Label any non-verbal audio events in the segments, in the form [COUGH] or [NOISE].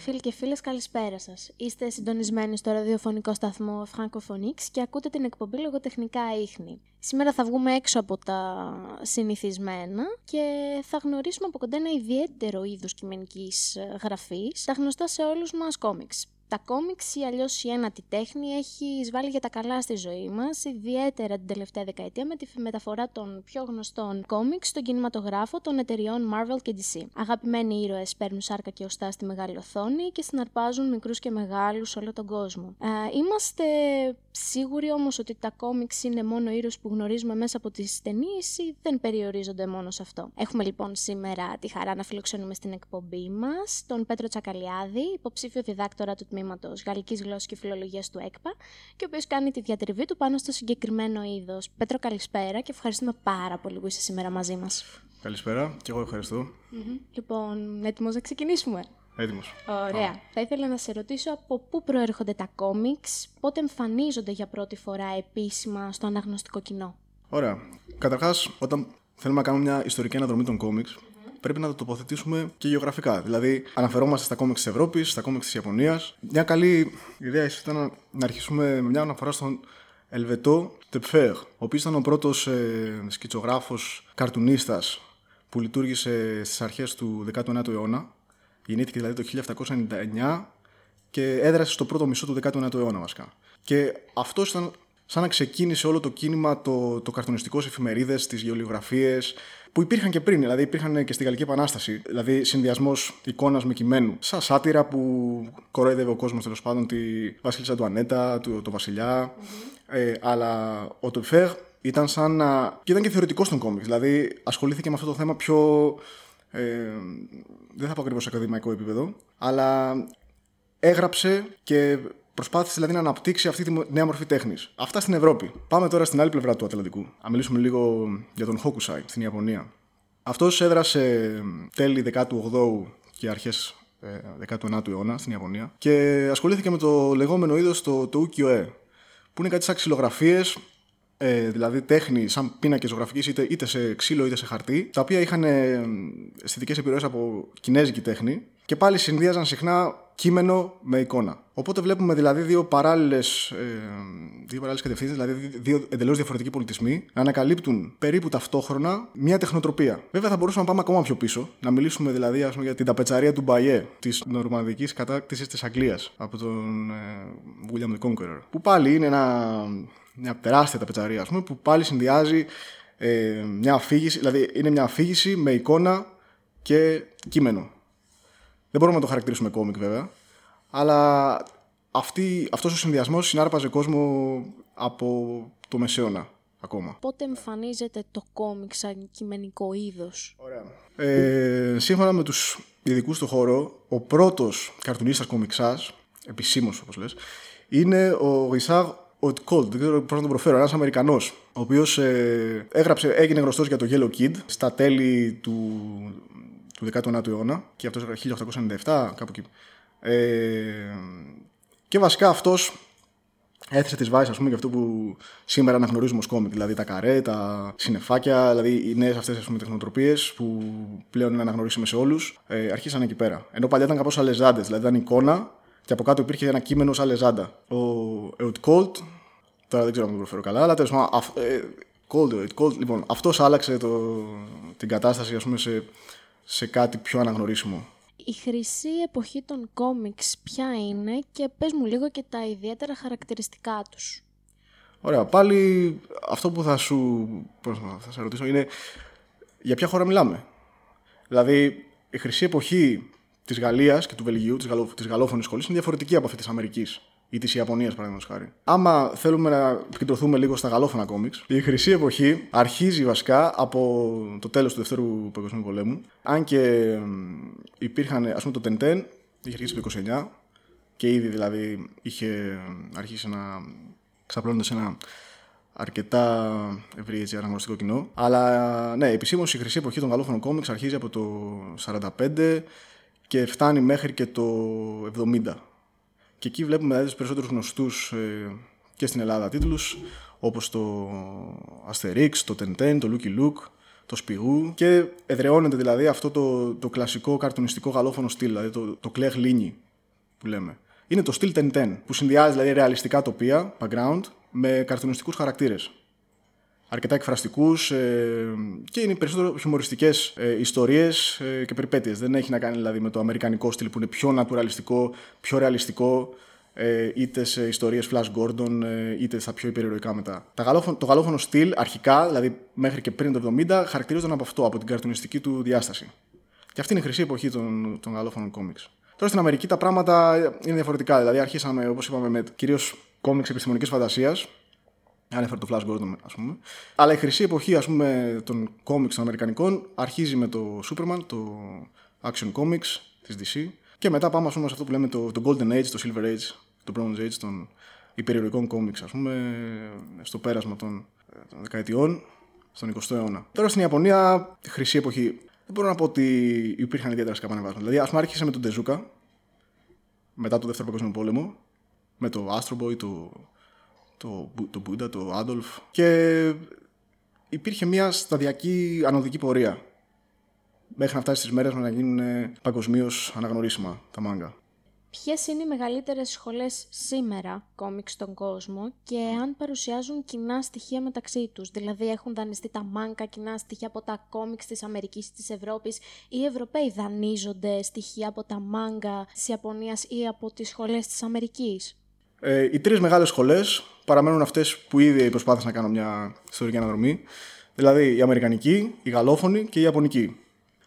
Φίλοι και φίλες, καλησπέρα σας. Είστε συντονισμένοι στο ραδιοφωνικό σταθμό Francophonics και ακούτε την εκπομπή λογοτεχνικά ίχνη. Σήμερα θα βγούμε έξω από τα συνηθισμένα και θα γνωρίσουμε από κοντά ένα ιδιαίτερο είδος κειμενικής γραφής, τα γνωστά σε όλους μας κόμιξ τα κόμιξ ή αλλιώς η ένατη τέχνη έχει εισβάλει για τα καλά στη ζωή μας, ιδιαίτερα την τελευταία δεκαετία με τη μεταφορά των πιο γνωστών κόμιξ στον κινηματογράφο των εταιριών Marvel και DC. Αγαπημένοι ήρωες παίρνουν σάρκα και οστά στη μεγάλη οθόνη και συναρπάζουν μικρούς και μεγάλους σε όλο τον κόσμο. είμαστε σίγουροι όμως ότι τα κόμιξ είναι μόνο ήρωες που γνωρίζουμε μέσα από τις ταινίες ή δεν περιορίζονται μόνο σε αυτό; Έχουμε λοιπόν σήμερα τη χαρά να φιλοξενούμε στην εκπομπή μας τον Πέτρο Τσακαλιάδη, υποψήφιο διδάκτορα του τμήματος Γαλλικής Γλώσσας και Φιλολογίας του ΕΚΠΑ και ο οποίος κάνει τη διατριβή του πάνω στο συγκεκριμένο είδος. Πέτρο, καλησπέρα και ευχαριστούμε πάρα πολύ που είσαι σήμερα μαζί μας. Καλησπέρα και εγώ ευχαριστώ. Mm-hmm. Λοιπόν, έτοιμος να ξεκινήσουμε; Έτοιμος. Ωραία. Θα ήθελα να σε ρωτήσω από πού προέρχονται τα κόμιξ, πότε εμφανίζονται για πρώτη φορά επίσημα στο αναγνωστικό κοινό; Ωραία. Καταρχάς, όταν θέλουμε να κάνουμε μια ιστορική αναδρομή των κόμιξ, πρέπει να το τοποθετήσουμε και γεωγραφικά. Δηλαδή, αναφερόμαστε στα κόμιξ της Ευρώπης, στα κόμιξ της Ιαπωνίας. Μια καλή ιδέα ήταν να αρχίσουμε με μια αναφορά στον Ελβετό Τεπφέρ, ο οποίος ήταν ο πρώτος ε, σκητσογράφος καρτουνίστας που λειτουργήσε στις αρχές του 19ου αιώνα. Γεννήθηκε δηλαδή το 1799 και έδρασε στο πρώτο μισό του 19ου αιώνα βασικά. Και αυτός ήταν σαν να ξεκίνησε όλο το κίνημα το, το καρτονιστικό σε εφημερίδες, τις γεωλιογραφίε, που υπήρχαν και πριν, δηλαδή υπήρχαν και στη Γαλλική Επανάσταση. Δηλαδή συνδυασμός εικόνας με κειμένου. Σαν σάτυρα που κοροϊδεύε ο κόσμος τέλος πάντων τη Βασίλισσα του Ανέτα, του, το βασιλιά. Mm-hmm. Ε, αλλά ο Τολφέρ ήταν σαν να. και ήταν και θεωρητικό στον κόμικ. Δηλαδή ασχολήθηκε με αυτό το θέμα πιο. Ε, δεν θα πω ακριβώς σε ακαδημαϊκό επίπεδο, αλλά έγραψε και Προσπάθησε δηλαδή να αναπτύξει αυτή τη νέα μορφή τέχνης. Αυτά στην Ευρώπη. Πάμε τώρα στην άλλη πλευρά του Ατλαντικού. Να μιλήσουμε λίγο για τον Hokusai στην Ιαπωνία. Αυτός έδρασε τέλη 18ου και αρχές 19ου αιώνα στην Ιαπωνία και ασχολήθηκε με το λεγόμενο είδος το, το ukiyo-e, που είναι κάτι σαν ξυλογραφίες ε, δηλαδή τέχνη σαν πίνακες ζωγραφικής είτε, είτε σε ξύλο είτε σε χαρτί, τα οποία είχαν ε, αισθητικές επιρροές από κινέζικη τέχνη και πάλι συνδύαζαν συχνά κείμενο με εικόνα. Οπότε βλέπουμε δηλαδή δύο παράλληλες ε, δύο παράλληλες κατευθύνσεις, δηλαδή δύο εντελώς διαφορετικοί πολιτισμοί να ανακαλύπτουν περίπου ταυτόχρονα μια τεχνοτροπία. Βέβαια θα μπορούσαμε να πάμε ακόμα πιο πίσω, να μιλήσουμε δηλαδή ας πούμε, για την ταπετσαρία του Μπαϊέ, της νορμανδικής κατάκτησης της Αγγλίας από τον ε, William the Conqueror. Που πάλι είναι ένα, μια τεράστια ταπετσαρία, ας πούμε, που πάλι συνδυάζει ε, μια αφήγηση, δηλαδή είναι μια αφήγηση με εικόνα και κείμενο. Δεν μπορούμε να το χαρακτηρίσουμε κόμικ βέβαια. Αλλά αυτή, αυτός ο συνδυασμός συνάρπαζε κόσμο από το μεσαίωνα ακόμα. Πότε εμφανίζεται το κόμικ σαν κειμενικό είδος; Ωραία. Ε, σύμφωνα με τους ειδικούς του χώρο, ο πρώτος καρτουνίστας κομιξάς, επισήμως όπως λες, είναι ο Ρισάρ Οτκόλτ, δεν ξέρω πώς να τον προφέρω, ένας Αμερικανός, ο οποίος ε, έγραψε, έγινε γνωστός για το Yellow Kid στα τέλη του του 19ου αιώνα και αυτός 1897 κάπου εκεί. Ε, και βασικά αυτός έθεσε τις βάσεις ας πούμε για αυτό που σήμερα αναγνωρίζουμε ως κόμικ, δηλαδή τα καρέ, τα συνεφάκια, δηλαδή οι νέες αυτές ας πούμε τεχνοτροπίες που πλέον είναι αναγνωρίσιμες σε όλους, ε, αρχίσαν εκεί πέρα. Ενώ παλιά ήταν κάπως αλεζάντες, δηλαδή ήταν εικόνα και από κάτω υπήρχε ένα κείμενο σαν αλεζάντα. Ο Εουτ Κόλτ, τώρα δεν ξέρω αν το προφέρω καλά, αλλά τέλος πάντων, ε, Cold, Cold, λοιπόν, αυτός άλλαξε το, την κατάσταση ας πούμε σε σε κάτι πιο αναγνωρίσιμο. Η χρυσή εποχή των κόμιξ ποια είναι και πες μου λίγο και τα ιδιαίτερα χαρακτηριστικά τους. Ωραία, πάλι αυτό που θα σου, πώς θα σε ρωτήσω είναι για ποια χώρα μιλάμε. Δηλαδή η χρυσή εποχή της Γαλλίας και του Βελγίου, της, γαλλο, της γαλλόφωνης σχολής είναι διαφορετική από αυτή της Αμερικής ή της Ιαπωνίας, παραδείγματος χάρη. Άμα θέλουμε να επικεντρωθούμε λίγο στα γαλλόφωνα κόμιξ, η χρυσή εποχή αρχίζει βασικά από το τέλος του Δευτέρου Παγκοσμίου Πολέμου. Αν και υπήρχαν, ας πούμε, το Τεντέν, είχε αρχίσει το 29, και ήδη δηλαδή είχε αρχίσει να ξαπλώνεται σε ένα αρκετά ευρύ έτσι, αναγνωριστικό κοινό. Αλλά ναι, επισήμως η χρυσή εποχή των γαλλόφωνων κόμιξ αρχίζει από το 45 και φτάνει μέχρι και το 70. Και εκεί βλέπουμε δηλαδή, τους περισσότερους γνωστούς ε, και στην Ελλάδα τίτλους όπως το Asterix, το Tenten, το Lucky Luke, το Σπιγού και εδραιώνεται δηλαδή αυτό το, το κλασικό καρτουνιστικό γαλλόφωνο στυλ, δηλαδή το, το Claire Ligne που λέμε. Είναι το στυλ Tenten που συνδυάζει δηλαδή ρεαλιστικά τοπία, background, με καρτουνιστικούς χαρακτήρες. Αρκετά εκφραστικούς ε, και είναι περισσότερο χιουμοριστικές ε, ιστορίες ε, και περιπέτειες. Δεν έχει να κάνει δηλαδή με το αμερικανικό στυλ που είναι πιο naturalιστικό, πιο ρεαλιστικό, ε, είτε σε ιστορίες Flash Gordon, ε, είτε στα πιο υπερηρωικά μετά. το γαλλόφωνο στυλ αρχικά, δηλαδή μέχρι και πριν το 70, χαρακτηρίζονταν από αυτό, από την καρτουνιστική του διάσταση. Και αυτή είναι η χρυσή εποχή των, των γαλλόφωνων κόμιξ. Τώρα στην Αμερική τα πράγματα είναι διαφορετικά. Δηλαδή, αρχίσαμε, όπως είπαμε, με κυρίως κόμιξ επιστημονικής φαντασίας. Ανέφερε το Flash Gordon, ας πούμε. Αλλά η χρυσή εποχή, ας πούμε, των κόμιξ των Αμερικανικών αρχίζει με το Superman, το Action Comics της DC. Και μετά πάμε, ας πούμε, σε αυτό που λέμε το, το Golden Age, το Silver Age, το Bronze Age των υπερηρωτικών κόμιξ, ας πούμε, στο πέρασμα των, των δεκαετιών, στον 20ο αιώνα. Τώρα στην Ιαπωνία, χρυσή εποχή, δεν μπορώ να πω ότι υπήρχαν ιδιαίτερα σκαπανεβάσματα. Δηλαδή, ας πούμε, άρχισε με τον Τεζούκα, μετά το Δεύτερο Παγκόσμιο Πόλεμο, με το Astro Boy, το, το, το Buddha, το Adolf. Και υπήρχε μια σταδιακή ανωδική πορεία. Μέχρι να φτάσει στις μέρες να γίνουν παγκοσμίως αναγνωρίσιμα τα μάγκα. Ποιες είναι οι μεγαλύτερες σχολές σήμερα κόμιξ στον κόσμο και αν παρουσιάζουν κοινά στοιχεία μεταξύ τους; Δηλαδή έχουν δανειστεί τα μάγκα κοινά στοιχεία από τα κόμιξ της Αμερικής ή της Ευρώπης; Ή οι Ευρωπαίοι δανείζονται στοιχεία από τα μάγκα της Ιαπωνίας ή από τις σχολές της Αμερικής; Ε, οι τρεις μεγάλες σχολές παραμένουν αυτές που ήδη προσπάθησαν να κάνω μια ιστορική αναδρομή. Δηλαδή η Αμερικανική, η Γαλλόφωνη και η Ιαπωνική.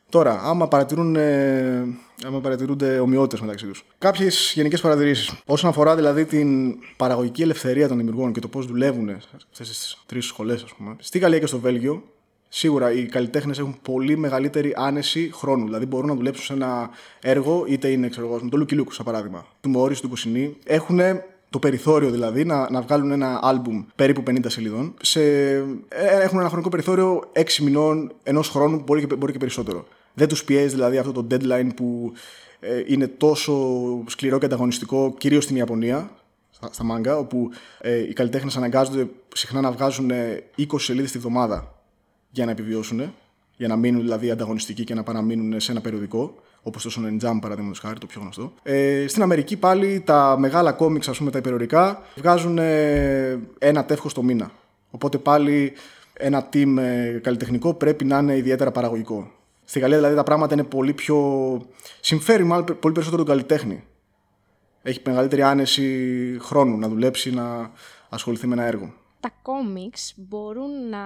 Τώρα, άμα, παρατηρούν, ε, άμα παρατηρούνται ομοιότητες μεταξύ τους. Κάποιες γενικές παρατηρήσεις. Όσον αφορά δηλαδή την παραγωγική ελευθερία των δημιουργών και το πώς δουλεύουν αυτές τις τρεις σχολές, ας πούμε. Στη Γαλλία και στο Βέλγιο, σίγουρα οι καλλιτέχνες έχουν πολύ μεγαλύτερη άνεση χρόνου. Δηλαδή μπορούν να δουλέψουν σε ένα έργο, είτε είναι ξέρω εγώ, με το Λουκι Λούκου, για παράδειγμα, του Μόρι, του Κουσινή. Έχουν το περιθώριο δηλαδή να, να βγάλουν ένα άλμπουμ περίπου 50 σελίδων. Σε, ε, έχουν ένα χρονικό περιθώριο 6 μηνών, ενός χρόνου, μπορεί και, μπορεί και περισσότερο. Δεν τους πιέζει δηλαδή αυτό το deadline που ε, είναι τόσο σκληρό και ανταγωνιστικό, κυρίως στην Ιαπωνία, στα, στα μάγκα, όπου ε, οι καλλιτέχνες αναγκάζονται συχνά να βγάζουν 20 σελίδες τη βδομάδα για να επιβιώσουν, για να μείνουν δηλαδή ανταγωνιστικοί και να παραμείνουν σε ένα περιοδικό όπως το Shonen Jump παραδείγματος χάρη, το πιο γνωστό. Ε, στην Αμερική πάλι τα μεγάλα κόμιξ, ας πούμε τα υπερορικά, βγάζουν ε, ένα τεύχος το μήνα. Οπότε πάλι ένα team ε, καλλιτεχνικό πρέπει να είναι ιδιαίτερα παραγωγικό. Στη Γαλλία δηλαδή τα πράγματα είναι πολύ πιο. συμφέρει μάλλον πολύ περισσότερο τον καλλιτέχνη. Έχει μεγαλύτερη άνεση χρόνου να δουλέψει, να ασχοληθεί με ένα έργο τα κόμιξ μπορούν να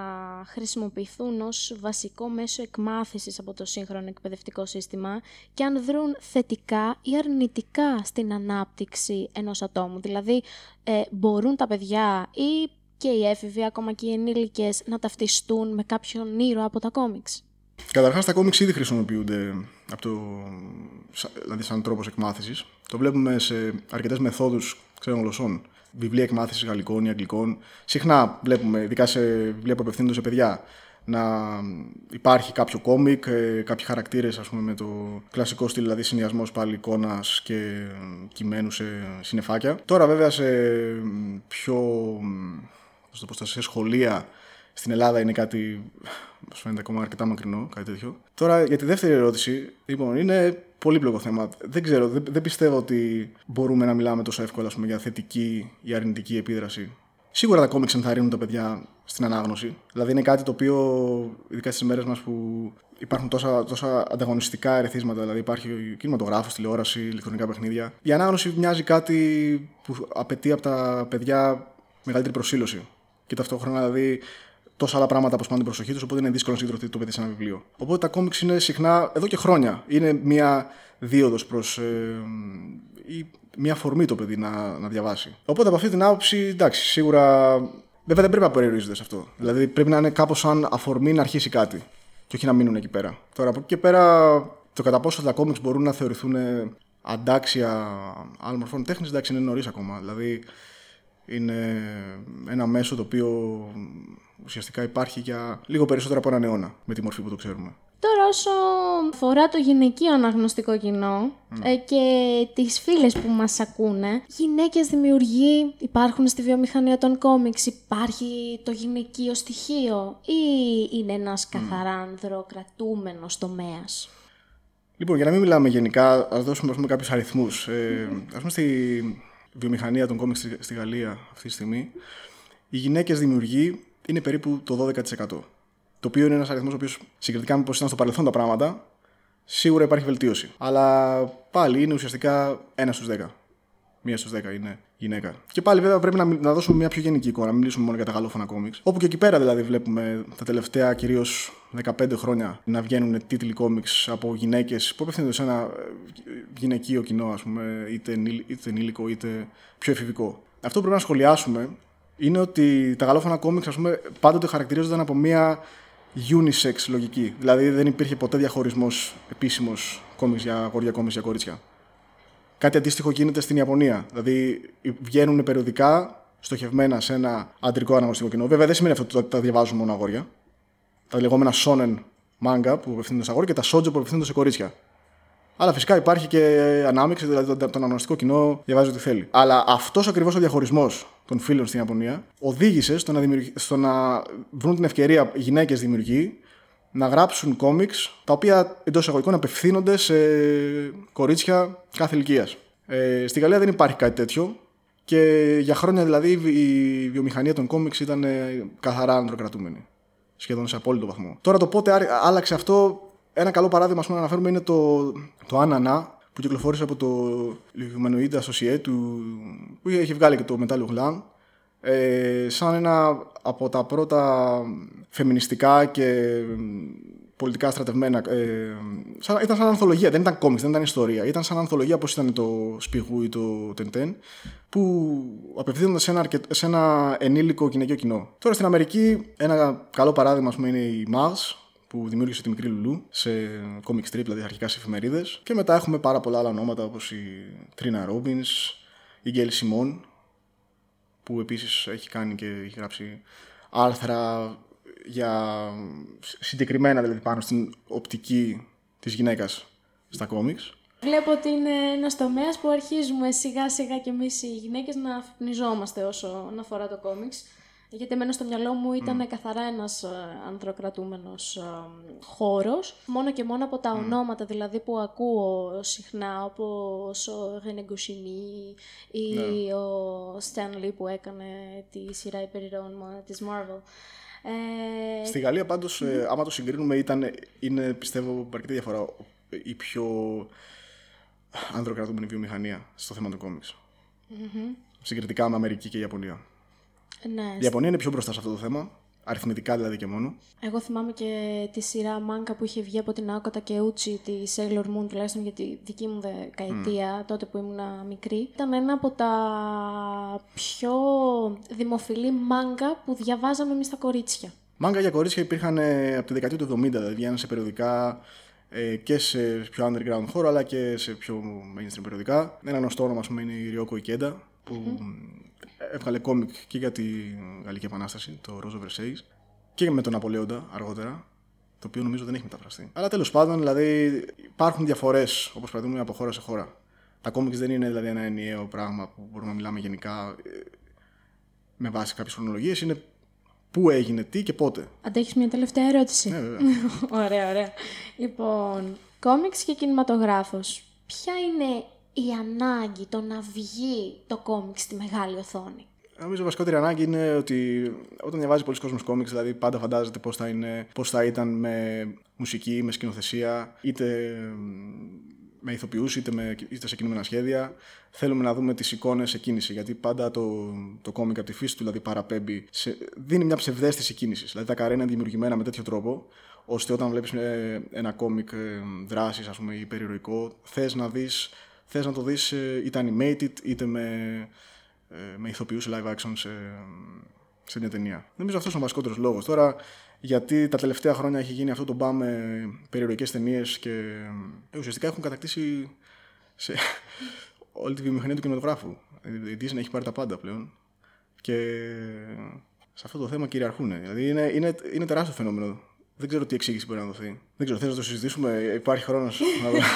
χρησιμοποιηθούν ως βασικό μέσο εκμάθησης από το σύγχρονο εκπαιδευτικό σύστημα και αν δρουν θετικά ή αρνητικά στην ανάπτυξη ενός ατόμου. Δηλαδή, ε, μπορούν τα παιδιά ή και οι έφηβοι, ακόμα και οι ενήλικες, να ταυτιστούν με κάποιον ήρωα από τα κόμιξ. Καταρχάς, τα κόμιξ ήδη χρησιμοποιούνται από το, δηλαδή σαν τρόπος εκμάθησης. Το βλέπουμε σε αρκετές μεθόδους ξένων γλωσσών βιβλία εκμάθησης γαλλικών ή αγγλικών. Συχνά βλέπουμε, ειδικά σε βιβλία που απευθύνονται σε παιδιά, να υπάρχει κάποιο κόμικ, ε, κάποιοι χαρακτήρες, ας πούμε, με το κλασικό στυλ, δηλαδή συνδυασμός πάλι εικόνας και κειμένους σε συνεφάκια. Τώρα, βέβαια, σε πιο. το πω, σε σχολεία στην Ελλάδα είναι κάτι, μα φαίνεται ακόμα αρκετά μακρινό, κάτι τέτοιο. Τώρα για τη δεύτερη ερώτηση, λοιπόν, είναι πολύπλοκο θέμα. Δεν ξέρω, δεν, δεν πιστεύω ότι μπορούμε να μιλάμε τόσο εύκολα πούμε, για θετική ή αρνητική επίδραση. Σίγουρα τα κόμιξ ενθαρρύνουν τα παιδιά στην ανάγνωση. Δηλαδή είναι κάτι το οποίο, ειδικά στις μέρες μας που υπάρχουν τόσα, τόσα ανταγωνιστικά ερεθίσματα, δηλαδή υπάρχει κινηματογράφος, τηλεόραση, ηλεκτρονικά παιχνίδια. Η ανάγνωση μοιάζει κάτι που απαιτεί από τα παιδιά μεγαλύτερη προσήλωση. Και ταυτόχρονα δηλαδή τόσα άλλα πράγματα που σπάνε την προσοχή τους, οπότε είναι δύσκολο να συγκεντρωθεί το παιδί σε ένα βιβλίο. Οπότε τα κόμιξ είναι συχνά, εδώ και χρόνια, είναι μια δίωδος προς. Ε, ή μια φορμή το παιδί να, να διαβάσει. Οπότε από αυτή την άποψη, εντάξει, σίγουρα. Βέβαια δεν πρέπει να περιορίζονται σε αυτό. Δηλαδή πρέπει να είναι κάπως σαν αφορμή να αρχίσει κάτι. Και όχι να μείνουν εκεί πέρα. Τώρα από εκεί και πέρα, το κατά πόσο τα κόμιξ μπορούν να θεωρηθούν αντάξια άλλων μορφών τέχνης, εντάξει είναι νωρίς ακόμα. Δηλαδή είναι ένα μέσο το οποίο ουσιαστικά υπάρχει για λίγο περισσότερο από έναν αιώνα με τη μορφή που το ξέρουμε. Τώρα όσο αφορά το γυναικείο αναγνωστικό κοινό ε, και τις φίλες που μας ακούνε, γυναίκες δημιουργεί, υπάρχουν στη βιομηχανία των κόμιξ, υπάρχει το γυναικείο στοιχείο ή είναι ένας καθαρά ανδροκρατούμενος τομέας; Λοιπόν, για να μην μιλάμε γενικά, ας δώσουμε ας πούμε, κάποιους αριθμούς. Ε, ας πούμε στη βιομηχανία των κόμιξ στη, στη Γαλλία αυτή τη στιγμή, οι γυναίκες δημιουργοί είναι περίπου το 12%. Το οποίο είναι ένας αριθμός ο οποίος συγκριτικά με πώς ήταν στο παρελθόν τα πράγματα, σίγουρα υπάρχει βελτίωση. Αλλά πάλι είναι ουσιαστικά ένα στους 10. Μία στους 10 είναι γυναίκα. Και πάλι βέβαια πρέπει να, να δώσουμε μια πιο γενική εικόνα, να μην μιλήσουμε μόνο για τα γαλλόφωνα κόμιξ. Όπου και εκεί πέρα δηλαδή βλέπουμε τα τελευταία κυρίως 15 χρόνια να βγαίνουν τίτλοι κόμιξ από γυναίκες που απευθύνονται σε ένα ε, γυναικείο κοινό, ας πούμε, είτε, είτε ενήλικο είτε πιο εφηβικό. Αυτό που πρέπει να σχολιάσουμε είναι ότι τα γαλλόφωνα κόμιξ, ας πούμε, πάντοτε χαρακτηρίζονταν από μια unisex λογική. Δηλαδή δεν υπήρχε ποτέ διαχωρισμός επίσημος κόμιξ για αγόρια, κόμιξ για κορίτσια. Κάτι αντίστοιχο γίνεται στην Ιαπωνία. Δηλαδή βγαίνουν περιοδικά στοχευμένα σε ένα αντρικό αναγνωστικό κοινό. Βέβαια δεν σημαίνει αυτό ότι τα διαβάζουν μόνο αγόρια. Τα λεγόμενα shonen manga που απευθύνονται σε αγόρια και τα shoujo που απευθύνονται σε κορίτσια. Αλλά φυσικά υπάρχει και ανάμειξη, δηλαδή το, το αναγνωστικό κοινό διαβάζει ό,τι θέλει. Αλλά αυτός ακριβώς ο διαχωρισμός των φίλων στην Ιαπωνία οδήγησε στο να, στο να βρουν την ευκαιρία γυναίκες δημιουργοί να γράψουν κόμιξ τα οποία εντός εισαγωγικών απευθύνονται σε κορίτσια κάθε ηλικίας. Ε, στη Γαλλία δεν υπάρχει κάτι τέτοιο και για χρόνια δηλαδή η βιομηχανία των κόμιξ ήταν ε, καθαρά ανδροκρατούμενη. Σχεδόν σε απόλυτο βαθμό. Τώρα το πότε άλλαξε αυτό, ένα καλό παράδειγμα ας πούμε, να αναφέρουμε είναι το, το Ανανά που κυκλοφόρησε από το Humanoid Associate του, που είχε βγάλει και το Metal Glam ε, σαν ένα από τα πρώτα φεμινιστικά και πολιτικά στρατευμένα. Ε, σαν, ήταν σαν ανθολογία, δεν ήταν κόμιξ, δεν ήταν ιστορία. Ήταν σαν ανθολογία όπως ήταν το Σπιγού ή το Τεντέν, που απευθύνονται σε ένα, σε ένα ενήλικο γυναικείο κοινό. Τώρα στην Αμερική, ένα καλό παράδειγμα πούμε, είναι η Mars, που δημιούργησε τη μικρή Λουλού σε comic strip, δηλαδή αρχικά σε εφημερίδες. Και μετά έχουμε πάρα πολλά άλλα ονόματα όπως η Τρίνα Ρόμπιν, η Γκέλ Σιμών, που επίσης έχει κάνει και έχει γράψει άρθρα για συγκεκριμένα δηλαδή πάνω στην οπτική της γυναίκας στα κόμιξ. Βλέπω ότι είναι ένας τομέας που αρχίζουμε σιγά σιγά και εμείς οι γυναίκες να αφυπνιζόμαστε όσο αφορά το κόμιξ. Γιατί εμένα στο μυαλό μου ήταν καθαρά ένας ε, ανδροκρατούμενος ε, χώρος. Μόνο και μόνο από τα ονόματα δηλαδή που ακούω συχνά, όπως ο Ρενε ή ναι. ο Stan που έκανε τη σειρά υπερηρώων της Marvel. Ε... Στη Γαλλία πάντως, ε, άμα το συγκρίνουμε, ήταν, είναι πιστεύω αρκετή διαφορά η πιο ανδροκρατούμενη βιομηχανία στο θέμα του κομιξ Συγκριτικά με Αμερική και Ιαπωνία. Ναι. Η Ιαπωνία είναι πιο μπροστά σε αυτό το θέμα. Αριθμητικά δηλαδή και μόνο. Εγώ θυμάμαι και τη σειρά μάγκα που είχε βγει από την Άκοτα και Ούτσι, της Sailor Moon, τουλάχιστον για τη δική μου δεκαετία, τότε που ήμουν μικρή. Ήταν ένα από τα πιο δημοφιλή μάγκα που διαβάζαμε εμείς τα κορίτσια. Μάγκα για κορίτσια υπήρχαν ε, από τη δεκαετία του 70, δηλαδή βγαίνουν σε περιοδικά ε, και σε πιο underground χώρο, αλλά και σε πιο mainstream περιοδικά. Ένα γνωστό όνομα, πούμε, είναι η Ριόκο Ικέντα, που έβγαλε κόμικ και για τη Γαλλική Επανάσταση, το Rose of Versailles, και με τον Ναπολέοντα αργότερα, το οποίο νομίζω δεν έχει μεταφραστεί. Αλλά τέλος πάντων, δηλαδή, υπάρχουν διαφορές, όπως παραδείγματο από χώρα σε χώρα. Τα κόμικς δεν είναι δηλαδή ένα ενιαίο πράγμα που μπορούμε να μιλάμε γενικά ε, με βάση κάποιες χρονολογίες. Είναι πού έγινε, τι και πότε. Αντέχεις μια τελευταία ερώτηση; Ναι, βέβαια. [LAUGHS] ωραία, ωραία. Λοιπόν, κόμιξ και κινηματογράφος. Ποια είναι η ανάγκη το να βγει το κόμιξ στη μεγάλη οθόνη. Νομίζω η βασικότερη ανάγκη είναι ότι όταν διαβάζει πολλοί κόσμος κόμιξ, δηλαδή πάντα φαντάζεται πώς θα, πώς θα ήταν με μουσική, με σκηνοθεσία, είτε με ηθοποιούς, είτε, με, είτε σε κινούμενα σχέδια. Θέλουμε να δούμε τις εικόνες σε κίνηση. Γιατί πάντα το, το κόμικ από τη φύση του δηλαδή παραπέμπει, σε, δίνει μια ψευδέστηση κίνηση. Δηλαδή τα καρένα είναι δημιουργημένα με τέτοιο τρόπο, ώστε όταν βλέπεις ε, ένα κόμικ ε, δράση, ας πούμε, ή περιεροϊκό, θες να δεις θες να το δεις ε, είτε animated είτε με, ε, με ηθοποιούς live action σε, σε μια ταινία. Νομίζω αυτός είναι ο βασικότερος λόγος. Τώρα γιατί τα τελευταία χρόνια έχει γίνει αυτό το μπαμ με περιεροϊκές ταινίες και ε, ουσιαστικά έχουν κατακτήσει σε [LAUGHS] όλη τη βιομηχανία του κινηματογράφου. Η Disney έχει πάρει τα πάντα πλέον. Και σε αυτό το θέμα κυριαρχούν. Δηλαδή είναι, είναι, είναι τεράστιο φαινόμενο. Δεν ξέρω τι εξήγηση μπορεί να δοθεί. Δεν ξέρω, θες να το συζητήσουμε, υπάρχει χρόνος.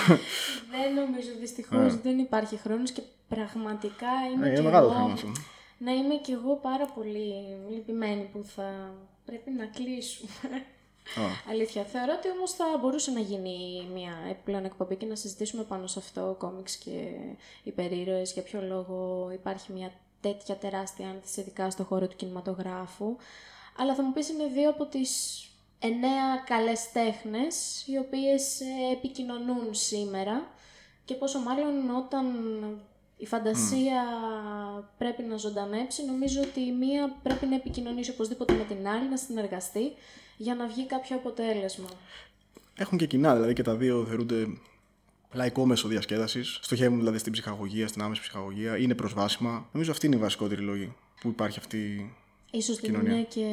[LAUGHS] δεν νομίζω, δυστυχώς yeah. δεν υπάρχει χρόνος και πραγματικά είμαι. Ναι, είναι μεγάλο θέμα αυτό. Να είμαι κι εγώ πάρα πολύ λυπημένη που θα πρέπει να κλείσουμε. Oh. Αλήθεια. Θεωρώ ότι όμως θα μπορούσε να γίνει μια επιπλέον εκπομπή και να συζητήσουμε πάνω σε αυτό, κόμιξ και υπερήρωες, για ποιο λόγο υπάρχει μια τέτοια τεράστια άνθηση, ειδικά στον χώρο του κινηματογράφου. Αλλά θα μου πεις είναι δύο από τις εννέα καλές τέχνες, οι οποίες ε, επικοινωνούν σήμερα και πόσο μάλλον όταν η φαντασία πρέπει να ζωντανέψει, νομίζω ότι η μία πρέπει να επικοινωνήσει οπωσδήποτε με την άλλη, να συνεργαστεί για να βγει κάποιο αποτέλεσμα. Έχουν και κοινά, δηλαδή και τα δύο θεωρούνται λαϊκό μέσο διασκέδασης. Στοχεύουν δηλαδή στην ψυχαγωγία, στην άμεση ψυχαγωγία, είναι προσβάσιμα. Νομίζω αυτή είναι η βασικότερη λόγη που υπάρχει αυτή Ίσως δεν είναι και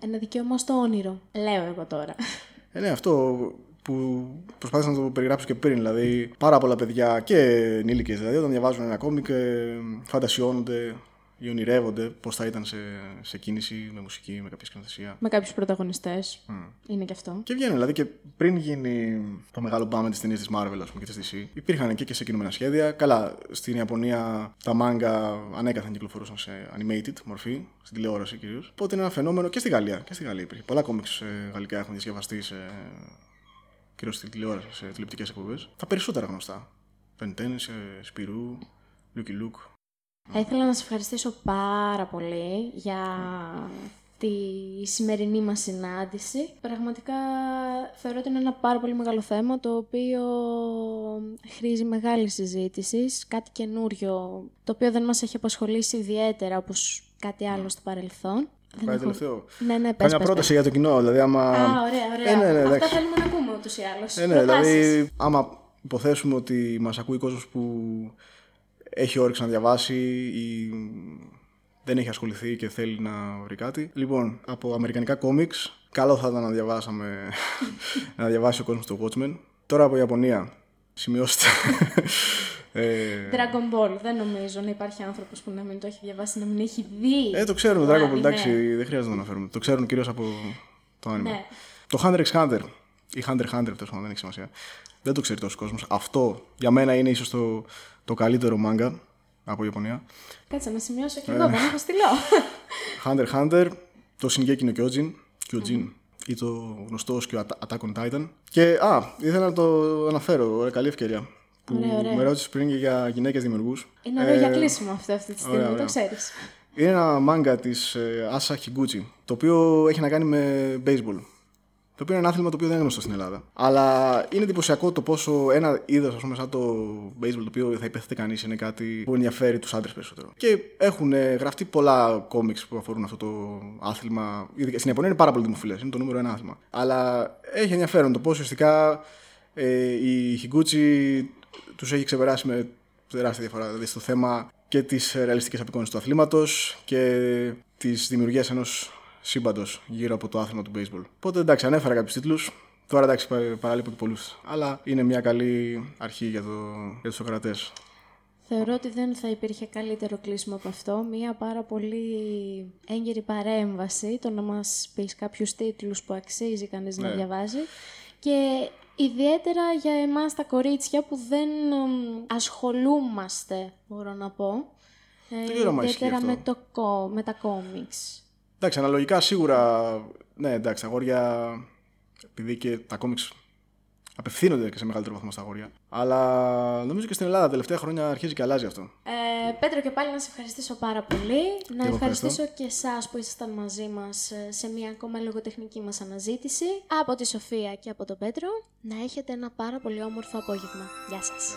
ένα δικαίωμα στο όνειρο. Λέω εγώ τώρα. Ε, ναι, αυτό που προσπάθησα να το περιγράψω και πριν. Δηλαδή, πάρα πολλά παιδιά και ενήλικες δηλαδή, όταν διαβάζουν ένα κόμικ, ε, φαντασιώνονται ή ονειρεύονται πώς θα ήταν σε, σε κίνηση, με μουσική, με κάποια σκηνοθεσία. Με κάποιους πρωταγωνιστές. Mm. Είναι και αυτό. Και βγαίνουν δηλαδή και πριν γίνει το μεγάλο μπάμε τη ταινία της Marvel ας πούμε, και της DC, υπήρχαν και, και σε κινούμενα σχέδια. Καλά, στην Ιαπωνία τα μάγκα ανέκαθεν κυκλοφορούσαν σε animated μορφή, στην τηλεόραση κυρίως. Οπότε είναι ένα φαινόμενο και στη Γαλλία. Και στη Γαλλία υπήρχε. Πολλά κόμιξ ε, γαλλικά έχουν διασκευαστεί σε. κυρίως στην τηλεόραση, σε τηλεοπτικές εκπομπές. Τα περισσότερα γνωστά. Τεντέν, Σπιρού, Λούκυ Λουκ, θα ήθελα να σας ευχαριστήσω πάρα πολύ για τη σημερινή μας συνάντηση. Πραγματικά θεωρώ ότι είναι ένα πάρα πολύ μεγάλο θέμα το οποίο χρήζει μεγάλη συζήτηση, κάτι καινούριο το οποίο δεν μας έχει απασχολήσει ιδιαίτερα όπως κάτι άλλο στο παρελθόν. Πάει τελευταίο; Ναι, ναι, πες, Μια πρόταση για το κοινό, δηλαδή άμα... Α, ωραία, ωραία. Ε, ναι, ναι, Αυτά θέλουμε να πούμε ούτως ή άλλως. Ε, ναι, δηλαδή άμα υποθέσουμε ότι μας ακούει κόσμος που έχει όρεξη να διαβάσει ή δεν έχει ασχοληθεί και θέλει να βρει κάτι. Λοιπόν, από αμερικανικά κόμιξ, καλό θα ήταν να διαβάσαμε, [LAUGHS] να διαβάσει ο κόσμος το Watchmen. Τώρα από Ιαπωνία, σημειώστε. [LAUGHS] Ε, Dragon Ball, δεν νομίζω να υπάρχει άνθρωπος που να μην το έχει διαβάσει, να μην έχει δει. Ε, το ξέρουμε, Dragon Ball, εντάξει, δεν χρειάζεται να το αναφέρουμε. Το ξέρουν κυρίως από το άνιμε. Ναι. Το Hunter x Hunter, ή Hunter x Hunter, τέλο δεν έχει σημασία. Δεν το ξέρει τόσος κόσμος. Αυτό για μένα είναι ίσως το, το καλύτερο μάγκα από Ιαπωνία. Κάτσε να σημειώσω και ε. εγώ, δεν έχω στείλω. Hunter Hunter, το Shingeki no Kyojin, Kyojin ή το γνωστό και Attack on Titan. Και, α, ήθελα να το αναφέρω, ωραία, καλή ευκαιρία. Που ωραία, ωραία. με ρώτησες πριν και για γυναίκες δημιουργούς. Είναι ωραίο ε, για κλείσιμο αυτό αυτή τη στιγμή, ωραία, το ξέρεις. Είναι ένα μάγκα της ε, Asa Higuchi, το οποίο έχει να κάνει με baseball. Το οποίο είναι ένα άθλημα το οποίο δεν είναι γνωστό στην Ελλάδα. Αλλά είναι εντυπωσιακό το πόσο ένα είδος, ας πούμε, σαν το baseball, το οποίο θα υπέθετε κανείς, είναι κάτι που ενδιαφέρει τους άντρες περισσότερο. Και έχουν ε, γραφτεί πολλά κόμιξ που αφορούν αυτό το άθλημα. Στην Ιαπωνία είναι πάρα πολύ δημοφιλές, είναι το νούμερο ένα άθλημα. Αλλά έχει ενδιαφέρον το πώς ουσιαστικά ε, η Higuchi τους έχει ξεπεράσει με τεράστια διαφορά. Δηλαδή στο θέμα και τη ρεαλιστική απεικόνηση του αθλήματος και τη δημιουργία ενός σύμπαντος γύρω από το άθλημα του baseball. Οπότε εντάξει, ανέφερα κάποιους τίτλους. Τώρα εντάξει, παραλείπω και πολλούς. Αλλά είναι μια καλή αρχή για, το, για τους ακροατέ. Θεωρώ ότι δεν θα υπήρχε καλύτερο κλείσιμο από αυτό. Μία πάρα πολύ έγκαιρη παρέμβαση, το να μας πεις κάποιους τίτλους που αξίζει κανείς να ναι. διαβάζει. Και ιδιαίτερα για εμάς τα κορίτσια που δεν ασχολούμαστε, μπορώ να πω. Ε, ιδιαίτερα με, το, με τα κόμιξ. Εντάξει, αναλογικά σίγουρα. Ναι, εντάξει, τα αγόρια. Επειδή και τα κόμιξ απευθύνονται και σε μεγαλύτερο βαθμό στα αγόρια. Αλλά νομίζω και στην Ελλάδα τα τελευταία χρόνια αρχίζει και αλλάζει αυτό. Ε, Πέτρο, και πάλι να σε ευχαριστήσω πάρα πολύ. Να ευχαριστήσω και εσάς που ήσασταν μαζί μας ε, σε μια ακόμα λογοτεχνική μας αναζήτηση. Από τη Σοφία και από τον Πέτρο. Να έχετε ένα πάρα πολύ όμορφο απόγευμα. Γεια σας.